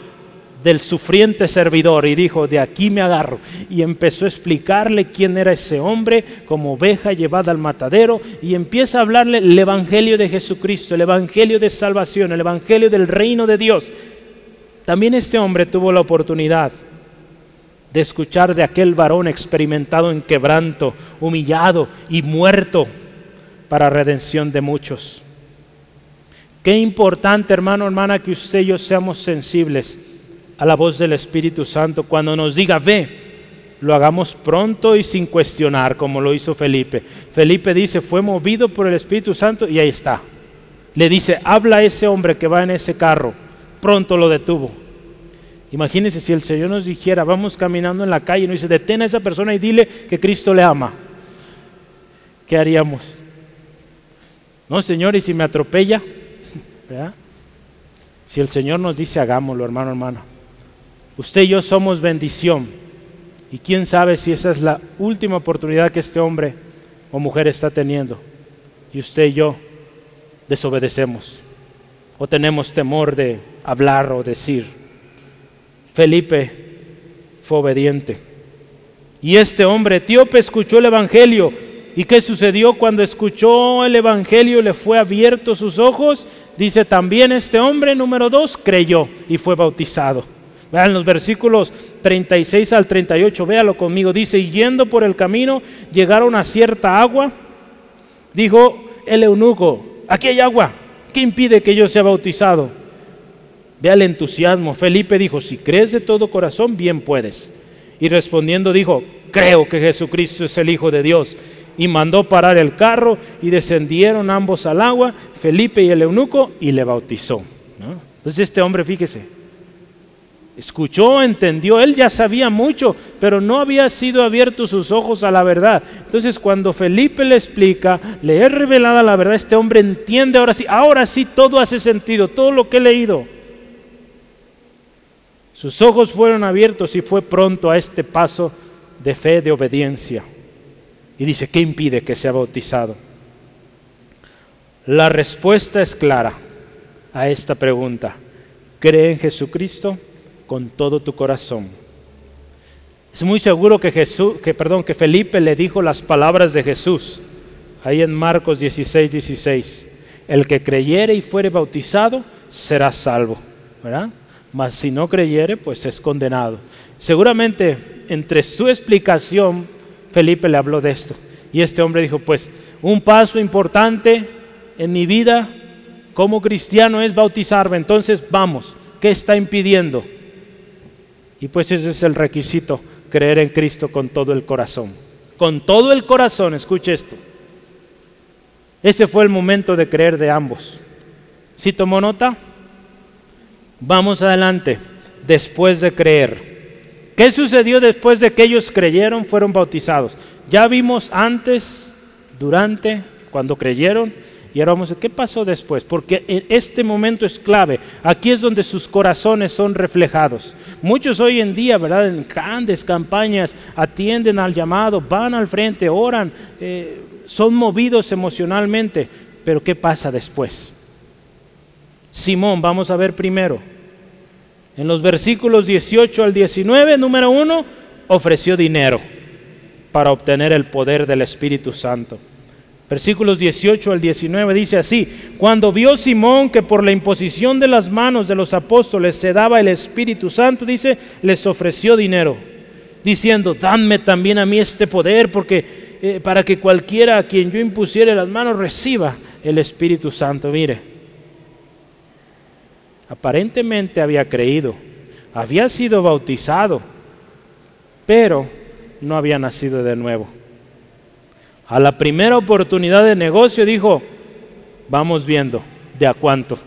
del sufriente servidor, y dijo, de aquí me agarro. Y empezó a explicarle quién era ese hombre como oveja llevada al matadero, y empieza a hablarle el Evangelio de Jesucristo, el Evangelio de salvación, el Evangelio del reino de Dios. También este hombre tuvo la oportunidad de escuchar de aquel varón experimentado en quebranto, humillado y muerto para redención de muchos. Qué importante, hermano, hermana, que usted y yo seamos sensibles a la voz del Espíritu Santo cuando nos diga, ve, lo hagamos pronto y sin cuestionar, como lo hizo Felipe. Felipe dice, fue movido por el Espíritu Santo y ahí está. Le dice, habla a ese hombre que va en ese carro. Pronto lo detuvo. Imagínense si el Señor nos dijera, vamos caminando en la calle y nos dice, detén a esa persona y dile que Cristo le ama. ¿Qué haríamos? No, Señor, y si me atropella, Si el Señor nos dice, hagámoslo, hermano, hermano. Usted y yo somos bendición. Y quién sabe si esa es la última oportunidad que este hombre o mujer está teniendo. Y usted y yo desobedecemos. O tenemos temor de hablar o decir. Felipe fue obediente. Y este hombre etíope escuchó el Evangelio. ¿Y qué sucedió cuando escuchó el Evangelio? Le fue abierto sus ojos. Dice también este hombre, número dos, creyó y fue bautizado. Vean los versículos 36 al 38, véalo conmigo. Dice, y yendo por el camino, llegaron a cierta agua. Dijo el eunuco, aquí hay agua. ¿Qué impide que yo sea bautizado? Vea el entusiasmo. Felipe dijo, si crees de todo corazón, bien puedes. Y respondiendo dijo, creo que Jesucristo es el Hijo de Dios. Y mandó parar el carro y descendieron ambos al agua, Felipe y el eunuco, y le bautizó. Entonces este hombre, fíjese, escuchó, entendió, él ya sabía mucho, pero no había sido abierto sus ojos a la verdad. Entonces cuando Felipe le explica, le es revelada la verdad, este hombre entiende ahora sí, ahora sí todo hace sentido, todo lo que he leído. Sus ojos fueron abiertos y fue pronto a este paso de fe, de obediencia. Y dice, ¿qué impide que sea bautizado? La respuesta es clara a esta pregunta. Cree en Jesucristo con todo tu corazón. Es muy seguro que Jesús, que perdón, que Felipe le dijo las palabras de Jesús ahí en Marcos 16, 16. El que creyere y fuere bautizado será salvo, ¿verdad? Mas si no creyere, pues es condenado. Seguramente entre su explicación, Felipe le habló de esto. Y este hombre dijo, pues un paso importante en mi vida como cristiano es bautizarme. Entonces vamos, ¿qué está impidiendo? Y pues ese es el requisito, creer en Cristo con todo el corazón. Con todo el corazón, escuche esto. Ese fue el momento de creer de ambos. ¿Sí tomó nota? Vamos adelante, después de creer. ¿Qué sucedió después de que ellos creyeron, fueron bautizados? Ya vimos antes, durante, cuando creyeron, y ahora vamos a ver qué pasó después, porque en este momento es clave. Aquí es donde sus corazones son reflejados. Muchos hoy en día, ¿verdad? En grandes campañas atienden al llamado, van al frente, oran, eh, son movidos emocionalmente. Pero ¿qué pasa después? Simón, vamos a ver primero. En los versículos 18 al 19, número 1, ofreció dinero para obtener el poder del Espíritu Santo. Versículos 18 al 19 dice así, cuando vio Simón que por la imposición de las manos de los apóstoles se daba el Espíritu Santo, dice, les ofreció dinero, diciendo, danme también a mí este poder, porque eh, para que cualquiera a quien yo impusiere las manos reciba el Espíritu Santo. Mire, Aparentemente había creído, había sido bautizado, pero no había nacido de nuevo. A la primera oportunidad de negocio dijo, vamos viendo de a cuánto.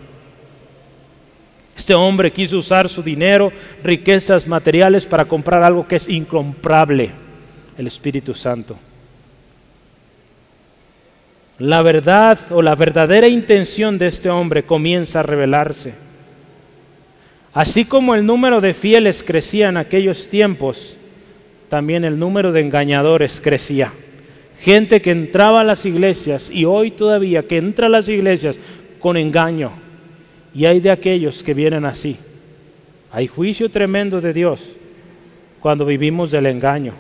Este hombre quiso usar su dinero, riquezas materiales para comprar algo que es incomparable, el Espíritu Santo. La verdad o la verdadera intención de este hombre comienza a revelarse. Así como el número de fieles crecía en aquellos tiempos, también el número de engañadores crecía. Gente que entraba a las iglesias y hoy todavía que entra a las iglesias con engaño. Y hay de aquellos que vienen así. Hay juicio tremendo de Dios cuando vivimos del engaño.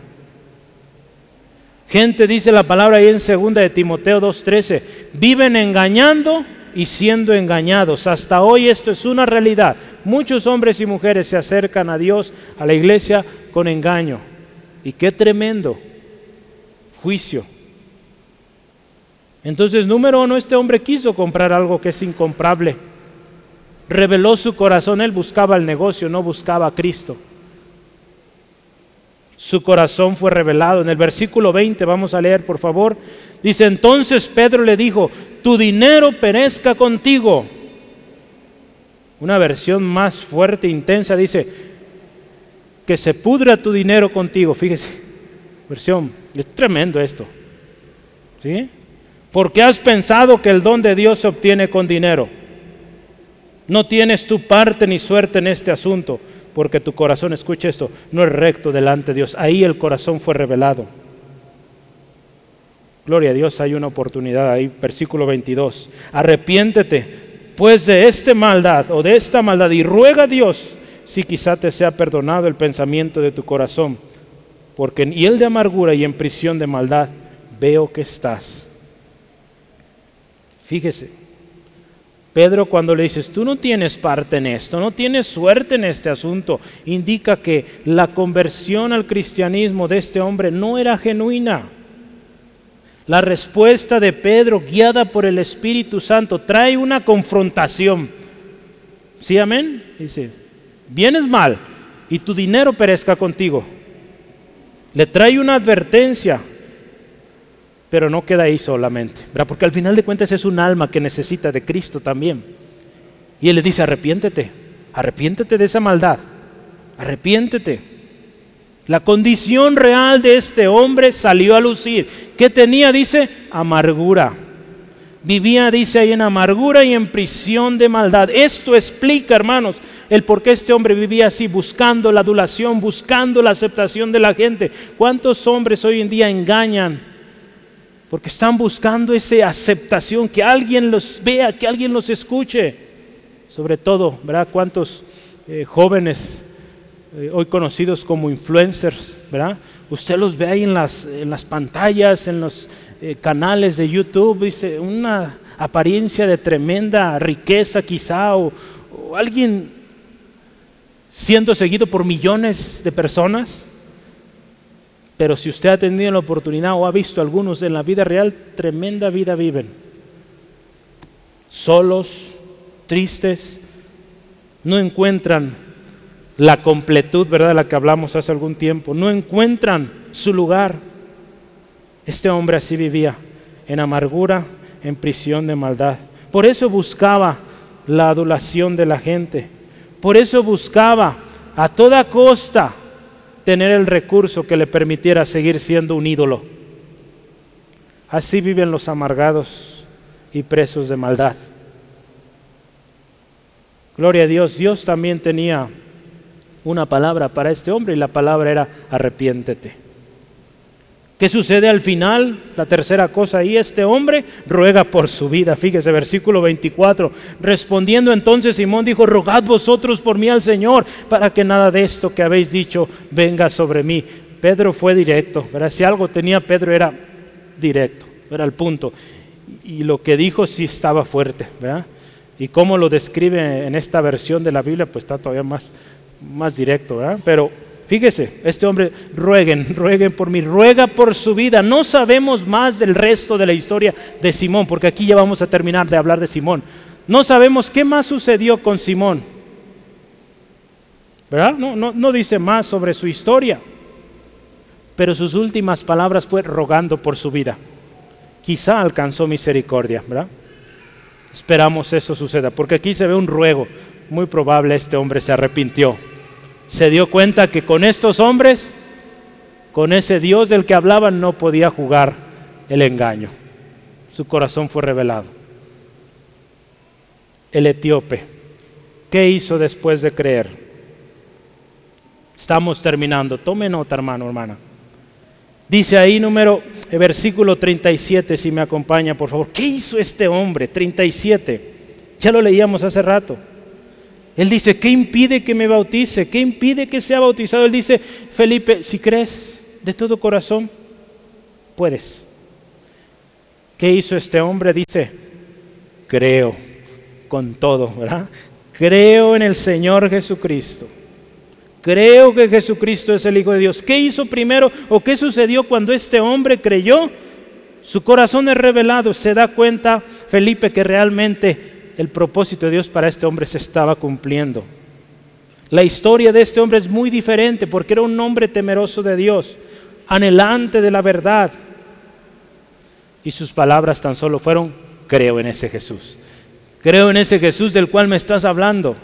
Gente dice la palabra ahí en segunda de Timoteo 2:13, viven engañando y siendo engañados. Hasta hoy esto es una realidad. Muchos hombres y mujeres se acercan a Dios, a la iglesia, con engaño. Y qué tremendo juicio. Entonces, número uno, este hombre quiso comprar algo que es incomprable. Reveló su corazón, él buscaba el negocio, no buscaba a Cristo. Su corazón fue revelado. En el versículo 20, vamos a leer, por favor. Dice, entonces Pedro le dijo, tu dinero perezca contigo. Una versión más fuerte, intensa, dice, que se pudra tu dinero contigo. Fíjese, versión, es tremendo esto. ¿Sí? Porque has pensado que el don de Dios se obtiene con dinero. No tienes tu parte ni suerte en este asunto, porque tu corazón, escucha esto, no es recto delante de Dios. Ahí el corazón fue revelado. Gloria a Dios, hay una oportunidad ahí, versículo 22. Arrepiéntete pues de esta maldad o de esta maldad y ruega a Dios si quizá te sea perdonado el pensamiento de tu corazón, porque en hiel de amargura y en prisión de maldad veo que estás. Fíjese, Pedro cuando le dices, tú no tienes parte en esto, no tienes suerte en este asunto, indica que la conversión al cristianismo de este hombre no era genuina. La respuesta de Pedro, guiada por el Espíritu Santo, trae una confrontación. ¿Sí, amén? Dice, vienes mal y tu dinero perezca contigo. Le trae una advertencia pero no queda ahí solamente, ¿verdad? porque al final de cuentas es un alma que necesita de Cristo también. Y Él le dice, arrepiéntete, arrepiéntete de esa maldad, arrepiéntete. La condición real de este hombre salió a lucir. ¿Qué tenía? Dice, amargura. Vivía, dice ahí, en amargura y en prisión de maldad. Esto explica, hermanos, el por qué este hombre vivía así, buscando la adulación, buscando la aceptación de la gente. ¿Cuántos hombres hoy en día engañan? Porque están buscando esa aceptación, que alguien los vea, que alguien los escuche. Sobre todo, ¿verdad? ¿Cuántos eh, jóvenes eh, hoy conocidos como influencers, ¿verdad? Usted los ve ahí en las, en las pantallas, en los eh, canales de YouTube, dice, una apariencia de tremenda riqueza quizá, o alguien siendo seguido por millones de personas. Pero si usted ha tenido la oportunidad o ha visto algunos en la vida real, tremenda vida viven. Solos, tristes, no encuentran la completud, ¿verdad?, de la que hablamos hace algún tiempo. No encuentran su lugar. Este hombre así vivía, en amargura, en prisión de maldad. Por eso buscaba la adulación de la gente. Por eso buscaba a toda costa tener el recurso que le permitiera seguir siendo un ídolo. Así viven los amargados y presos de maldad. Gloria a Dios, Dios también tenía una palabra para este hombre y la palabra era arrepiéntete. ¿Qué sucede al final? La tercera cosa ahí, este hombre ruega por su vida. Fíjese, versículo 24. Respondiendo entonces Simón dijo, rogad vosotros por mí al Señor, para que nada de esto que habéis dicho venga sobre mí. Pedro fue directo, ¿verdad? Si algo tenía Pedro era directo, era el punto. Y lo que dijo sí estaba fuerte, ¿verdad? Y cómo lo describe en esta versión de la Biblia, pues está todavía más, más directo, ¿verdad? Pero Fíjese, este hombre, rueguen, rueguen por mí, ruega por su vida. No sabemos más del resto de la historia de Simón, porque aquí ya vamos a terminar de hablar de Simón. No sabemos qué más sucedió con Simón. ¿Verdad? No, no, dice más sobre su historia. Pero sus últimas palabras fue rogando por su vida. Quizá alcanzó misericordia, ¿verdad? Esperamos eso suceda, porque aquí se ve un ruego. Muy probable este hombre se arrepintió se dio cuenta que con estos hombres, con ese Dios del que hablaban, no podía jugar el engaño. Su corazón fue revelado. El etíope, ¿qué hizo después de creer? Estamos terminando. Tome nota, hermano, hermana. Dice ahí número, eh, versículo 37, si me acompaña, por favor. ¿Qué hizo este hombre? 37. Ya lo leíamos hace rato. Él dice, ¿qué impide que me bautice? ¿Qué impide que sea bautizado? Él dice, Felipe, si crees de todo corazón, puedes. ¿Qué hizo este hombre? Dice, creo con todo, ¿verdad? Creo en el Señor Jesucristo. Creo que Jesucristo es el Hijo de Dios. ¿Qué hizo primero o qué sucedió cuando este hombre creyó? Su corazón es revelado. Se da cuenta Felipe que realmente el propósito de Dios para este hombre se estaba cumpliendo. La historia de este hombre es muy diferente porque era un hombre temeroso de Dios, anhelante de la verdad. Y sus palabras tan solo fueron, creo en ese Jesús. Creo en ese Jesús del cual me estás hablando.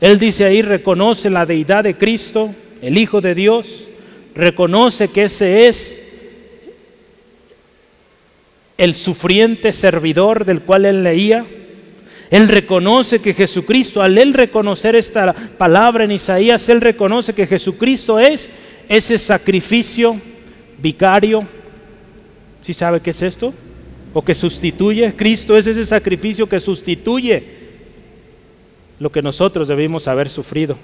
Él dice ahí, reconoce la deidad de Cristo, el Hijo de Dios, reconoce que ese es el sufriente servidor del cual él leía. Él reconoce que Jesucristo, al él reconocer esta palabra en Isaías, él reconoce que Jesucristo es ese sacrificio vicario. ¿Sí sabe qué es esto? O que sustituye. Cristo es ese sacrificio que sustituye lo que nosotros debimos haber sufrido.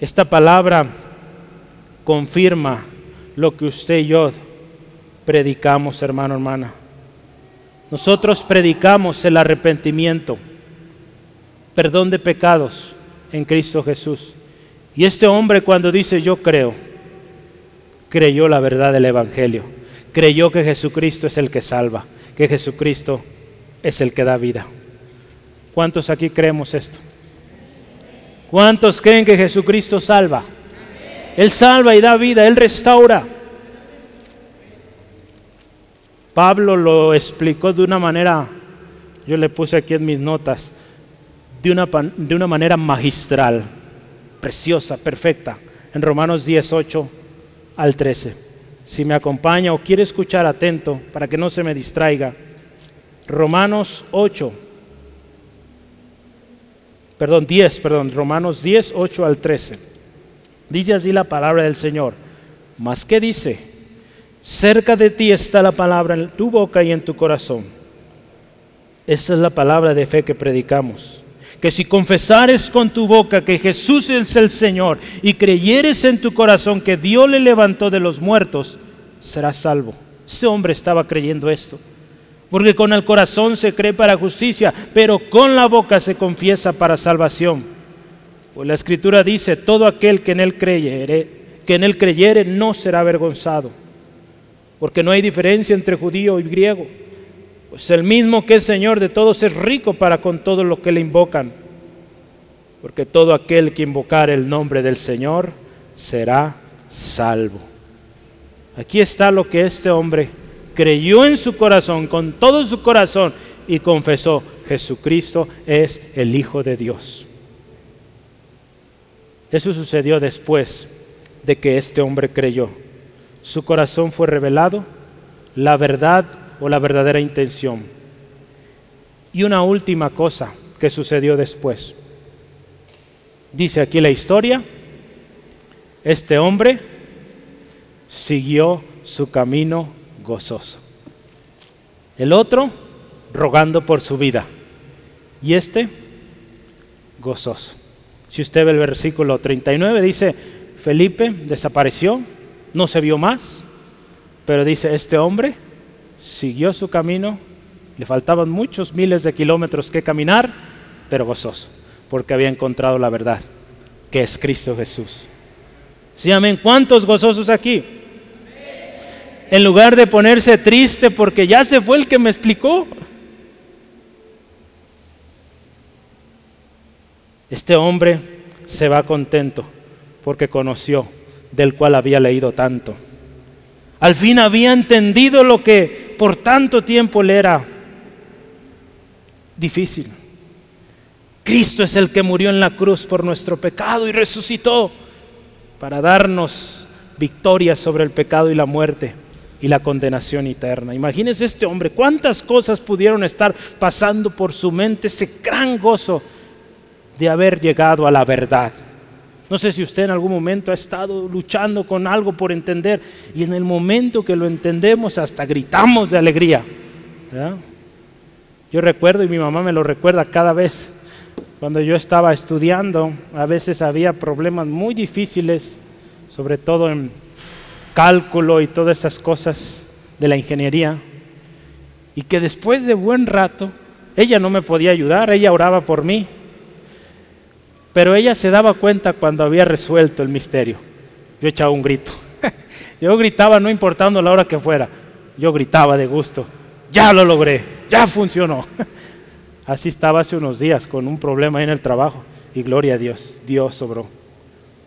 Esta palabra confirma lo que usted y yo predicamos, hermano, hermana. Nosotros predicamos el arrepentimiento, perdón de pecados en Cristo Jesús. Y este hombre cuando dice yo creo, creyó la verdad del Evangelio, creyó que Jesucristo es el que salva, que Jesucristo es el que da vida. ¿Cuántos aquí creemos esto? ¿Cuántos creen que Jesucristo salva? Él salva y da vida, Él restaura. Pablo lo explicó de una manera, yo le puse aquí en mis notas, de una, de una manera magistral, preciosa, perfecta, en Romanos 18 al 13. Si me acompaña o quiere escuchar atento para que no se me distraiga, Romanos 8, perdón, 10, perdón, Romanos 10, 8 al 13. Dice así la palabra del Señor. Mas ¿qué dice? Cerca de ti está la palabra en tu boca y en tu corazón. Esa es la palabra de fe que predicamos. Que si confesares con tu boca que Jesús es el Señor y creyeres en tu corazón que Dios le levantó de los muertos, serás salvo. Ese hombre estaba creyendo esto. Porque con el corazón se cree para justicia, pero con la boca se confiesa para salvación. Pues la escritura dice, todo aquel que en él creyere, que en él creyere no será avergonzado, porque no hay diferencia entre judío y griego, pues el mismo que es Señor de todos es rico para con todo lo que le invocan, porque todo aquel que invocar el nombre del Señor será salvo. Aquí está lo que este hombre creyó en su corazón, con todo su corazón, y confesó, Jesucristo es el Hijo de Dios. Eso sucedió después de que este hombre creyó. Su corazón fue revelado, la verdad o la verdadera intención. Y una última cosa que sucedió después. Dice aquí la historia, este hombre siguió su camino gozoso. El otro rogando por su vida. Y este gozoso. Si usted ve el versículo 39, dice, Felipe desapareció, no se vio más, pero dice, este hombre siguió su camino, le faltaban muchos miles de kilómetros que caminar, pero gozoso, porque había encontrado la verdad, que es Cristo Jesús. Sí, amén. ¿Cuántos gozosos aquí? En lugar de ponerse triste porque ya se fue el que me explicó, Este hombre se va contento porque conoció del cual había leído tanto. Al fin había entendido lo que por tanto tiempo le era difícil. Cristo es el que murió en la cruz por nuestro pecado y resucitó para darnos victoria sobre el pecado y la muerte y la condenación eterna. Imagínese este hombre, cuántas cosas pudieron estar pasando por su mente, ese gran gozo de haber llegado a la verdad. No sé si usted en algún momento ha estado luchando con algo por entender y en el momento que lo entendemos hasta gritamos de alegría. Yo recuerdo y mi mamá me lo recuerda cada vez, cuando yo estaba estudiando, a veces había problemas muy difíciles, sobre todo en cálculo y todas esas cosas de la ingeniería, y que después de buen rato, ella no me podía ayudar, ella oraba por mí, pero ella se daba cuenta cuando había resuelto el misterio. Yo echaba un grito. Yo gritaba no importando la hora que fuera. Yo gritaba de gusto. Ya lo logré, ya funcionó. Así estaba hace unos días con un problema en el trabajo. Y gloria a Dios, Dios sobró.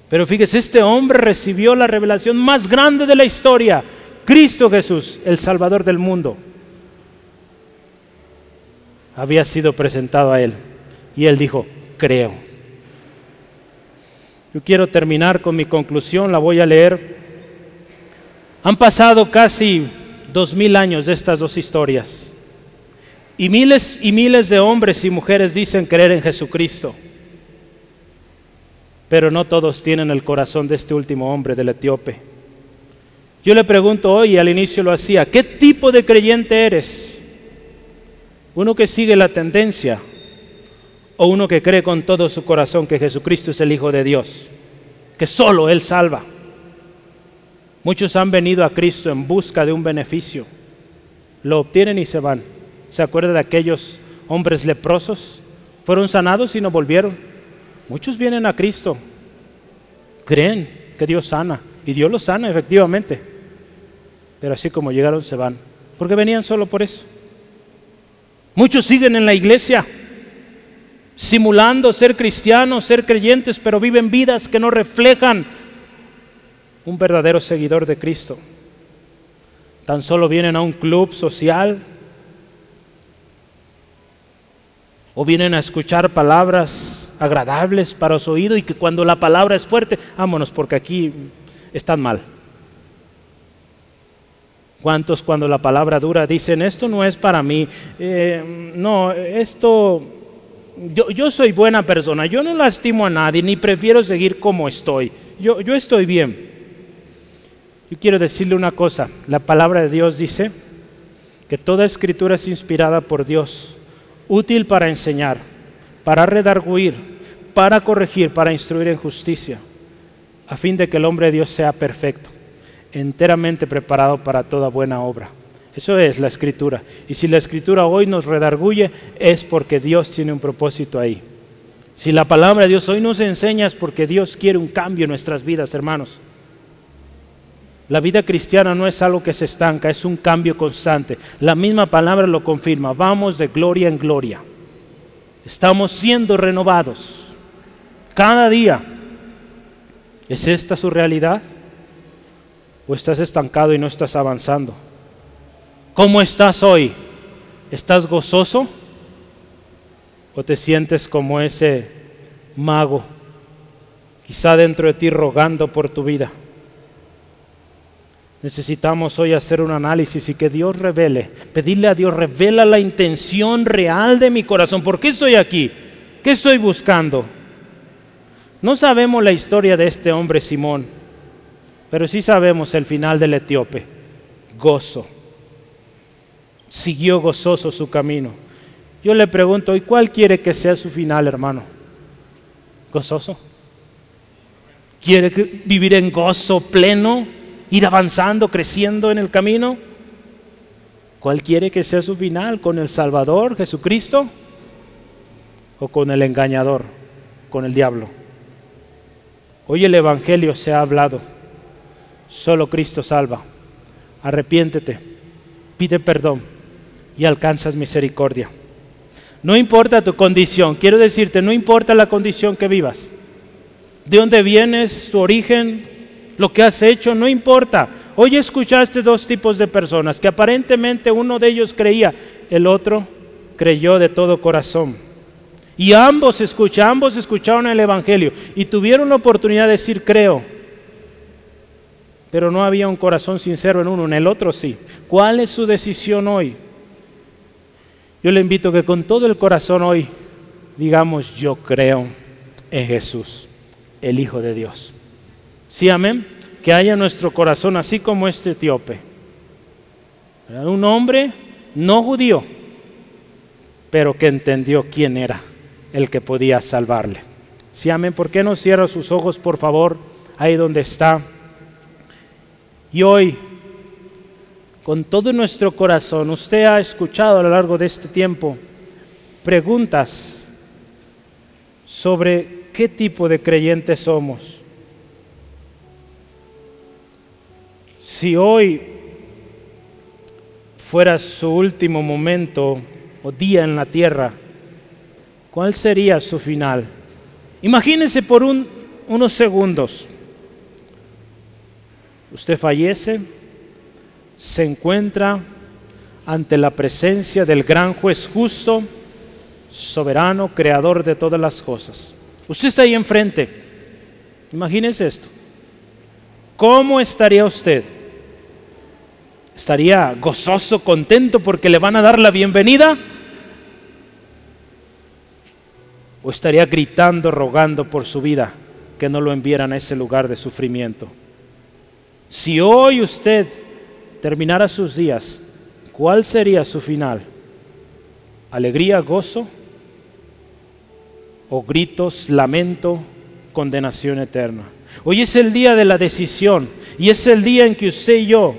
Pero fíjese, este hombre recibió la revelación más grande de la historia. Cristo Jesús, el Salvador del mundo, había sido presentado a él. Y él dijo, creo. Yo quiero terminar con mi conclusión, la voy a leer. Han pasado casi dos mil años de estas dos historias. Y miles y miles de hombres y mujeres dicen creer en Jesucristo. Pero no todos tienen el corazón de este último hombre del etíope. Yo le pregunto hoy, y al inicio lo hacía, ¿qué tipo de creyente eres? ¿Uno que sigue la tendencia o uno que cree con todo su corazón que Jesucristo es el Hijo de Dios, que solo Él salva? Muchos han venido a Cristo en busca de un beneficio, lo obtienen y se van. ¿Se acuerda de aquellos hombres leprosos? Fueron sanados y no volvieron. Muchos vienen a Cristo, creen que Dios sana y Dios los sana efectivamente, pero así como llegaron se van, porque venían solo por eso. Muchos siguen en la iglesia, simulando ser cristianos, ser creyentes, pero viven vidas que no reflejan un verdadero seguidor de Cristo. Tan solo vienen a un club social o vienen a escuchar palabras agradables para su oído y que cuando la palabra es fuerte, vámonos porque aquí están mal. ¿Cuántos cuando la palabra dura dicen, esto no es para mí? Eh, no, esto, yo, soy buena persona, yo no lastimo a nadie, ni prefiero seguir como estoy. Yo, yo estoy bien. Yo quiero decirle una cosa, la palabra de Dios dice que toda escritura es inspirada por Dios, útil para enseñar, para redarguir, para corregir, para instruir en justicia, a fin de que el hombre de Dios sea perfecto, enteramente preparado para toda buena obra. Eso es la escritura. Y si la escritura hoy nos redarguye, es porque Dios tiene un propósito ahí. Si la palabra de Dios hoy nos enseña, es porque Dios quiere un cambio en nuestras vidas, hermanos. La vida cristiana no es algo que se estanca, es un cambio constante. La misma palabra lo confirma. Vamos de gloria en gloria. Estamos siendo renovados cada día. ¿Es esta su realidad? ¿O estás estancado y no estás avanzando? ¿Cómo estás hoy? ¿Estás gozoso? ¿O te sientes como ese mago, quizá dentro de ti rogando por tu vida? Necesitamos hoy hacer un análisis y que Dios revele, pedirle a Dios, revela la intención real de mi corazón. ¿Por qué estoy aquí? ¿Qué estoy buscando? No sabemos la historia de este hombre Simón, pero sí sabemos el final del etíope. Gozo. Siguió gozoso su camino. Yo le pregunto, ¿y cuál quiere que sea su final, hermano? ¿Gozoso? ¿Quiere vivir en gozo pleno? ir avanzando, creciendo en el camino? ¿Cuál quiere que sea su final? ¿Con el Salvador, Jesucristo? ¿O con el engañador, con el diablo? Hoy el Evangelio se ha hablado. Solo Cristo salva. Arrepiéntete, pide perdón y alcanzas misericordia. No importa tu condición, quiero decirte, no importa la condición que vivas, de dónde vienes, tu origen, lo que has hecho, no importa. Hoy escuchaste dos tipos de personas, que aparentemente uno de ellos creía, el otro creyó de todo corazón. Y ambos escuchan, ambos escucharon el Evangelio y tuvieron la oportunidad de decir creo. Pero no había un corazón sincero en uno, en el otro sí. ¿Cuál es su decisión hoy? Yo le invito que con todo el corazón hoy digamos yo creo en Jesús, el Hijo de Dios. Sí, amén. Que haya nuestro corazón así como este etíope. Un hombre no judío, pero que entendió quién era el que podía salvarle. Sí, amén. ¿Por qué no cierra sus ojos, por favor, ahí donde está? Y hoy, con todo nuestro corazón, usted ha escuchado a lo largo de este tiempo preguntas sobre qué tipo de creyentes somos si hoy fuera su último momento o día en la tierra, ¿cuál sería su final? Imagínense por unos segundos. Usted fallece, se encuentra ante la presencia del gran juez justo, soberano, creador de todas las cosas. Usted está ahí enfrente. Imagínense esto. ¿Cómo estaría usted? ¿Estaría gozoso, contento porque le van a dar la bienvenida? ¿O estaría gritando, rogando por su vida que no lo enviaran a ese lugar de sufrimiento? Si hoy usted terminara sus días, ¿cuál sería su final? ¿Alegría, gozo? ¿O gritos, lamento, condenación eterna? Hoy es el día de la decisión y es el día en que usted y yo,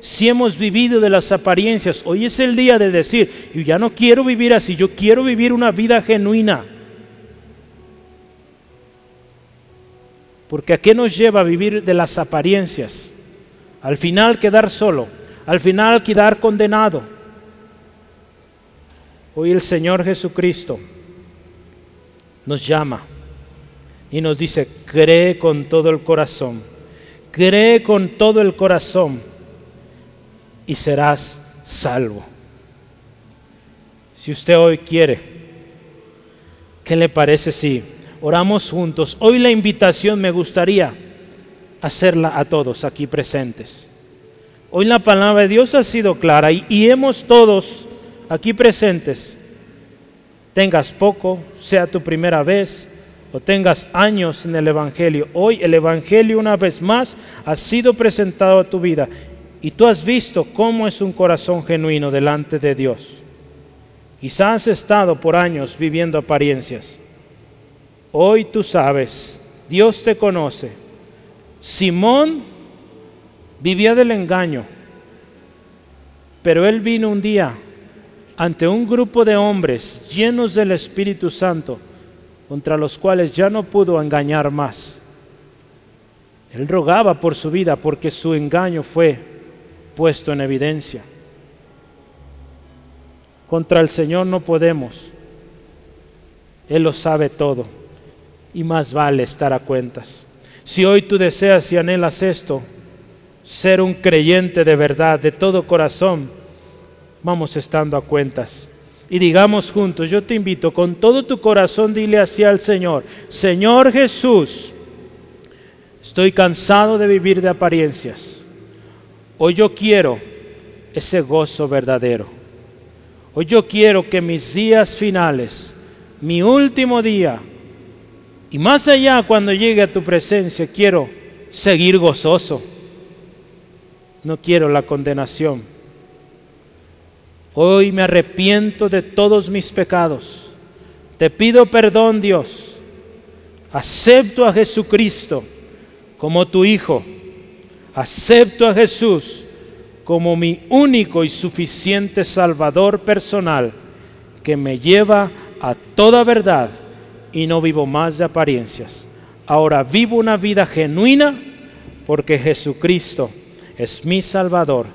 si hemos vivido de las apariencias, hoy es el día de decir, yo ya no quiero vivir así, yo quiero vivir una vida genuina. Porque ¿a qué nos lleva a vivir de las apariencias? Al final quedar solo, al final quedar condenado. Hoy el Señor Jesucristo nos llama y nos dice, cree con todo el corazón, cree con todo el corazón y serás salvo. Si usted hoy quiere, ¿qué le parece si oramos juntos? Hoy la invitación me gustaría hacerla a todos aquí presentes. Hoy la palabra de Dios ha sido clara y, y hemos todos aquí presentes, tengas poco, sea tu primera vez, o tengas años en el Evangelio, hoy el Evangelio una vez más ha sido presentado a tu vida y tú has visto cómo es un corazón genuino delante de Dios. Quizás has estado por años viviendo apariencias. Hoy tú sabes, Dios te conoce. Simón vivía del engaño, pero él vino un día ante un grupo de hombres llenos del Espíritu Santo contra los cuales ya no pudo engañar más. Él rogaba por su vida porque su engaño fue puesto en evidencia. Contra el Señor no podemos. Él lo sabe todo y más vale estar a cuentas. Si hoy tú deseas y anhelas esto, ser un creyente de verdad, de todo corazón, vamos estando a cuentas y digamos juntos, yo te invito con todo tu corazón, dile así al Señor, Señor Jesús, estoy cansado de vivir de apariencias. Hoy yo quiero ese gozo verdadero. Hoy yo quiero que mis días finales, mi último día, y más allá cuando llegue a tu presencia, quiero seguir gozoso. No quiero la condenación Hoy me arrepiento de todos mis pecados. Te pido perdón, Dios. Acepto a Jesucristo como tu Hijo. Acepto a Jesús como mi único y suficiente Salvador personal que me lleva a toda verdad y no vivo más de apariencias. Ahora vivo una vida genuina porque Jesucristo es mi Salvador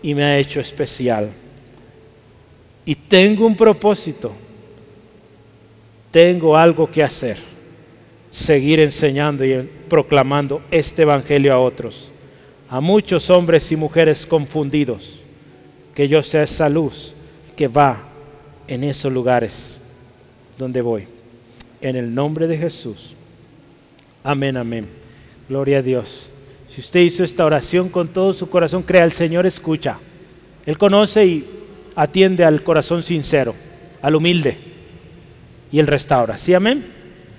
y me ha hecho especial. Y tengo un propósito. Tengo algo que hacer. Seguir enseñando y proclamando este Evangelio a otros. A muchos hombres y mujeres confundidos. Que yo sea esa luz que va en esos lugares donde voy. En el nombre de Jesús. Amén, amén. Gloria a Dios. Si usted hizo esta oración con todo su corazón, crea, el Señor escucha. Él conoce y atiende al corazón sincero, al humilde, y Él restaura. ¿Sí, amén?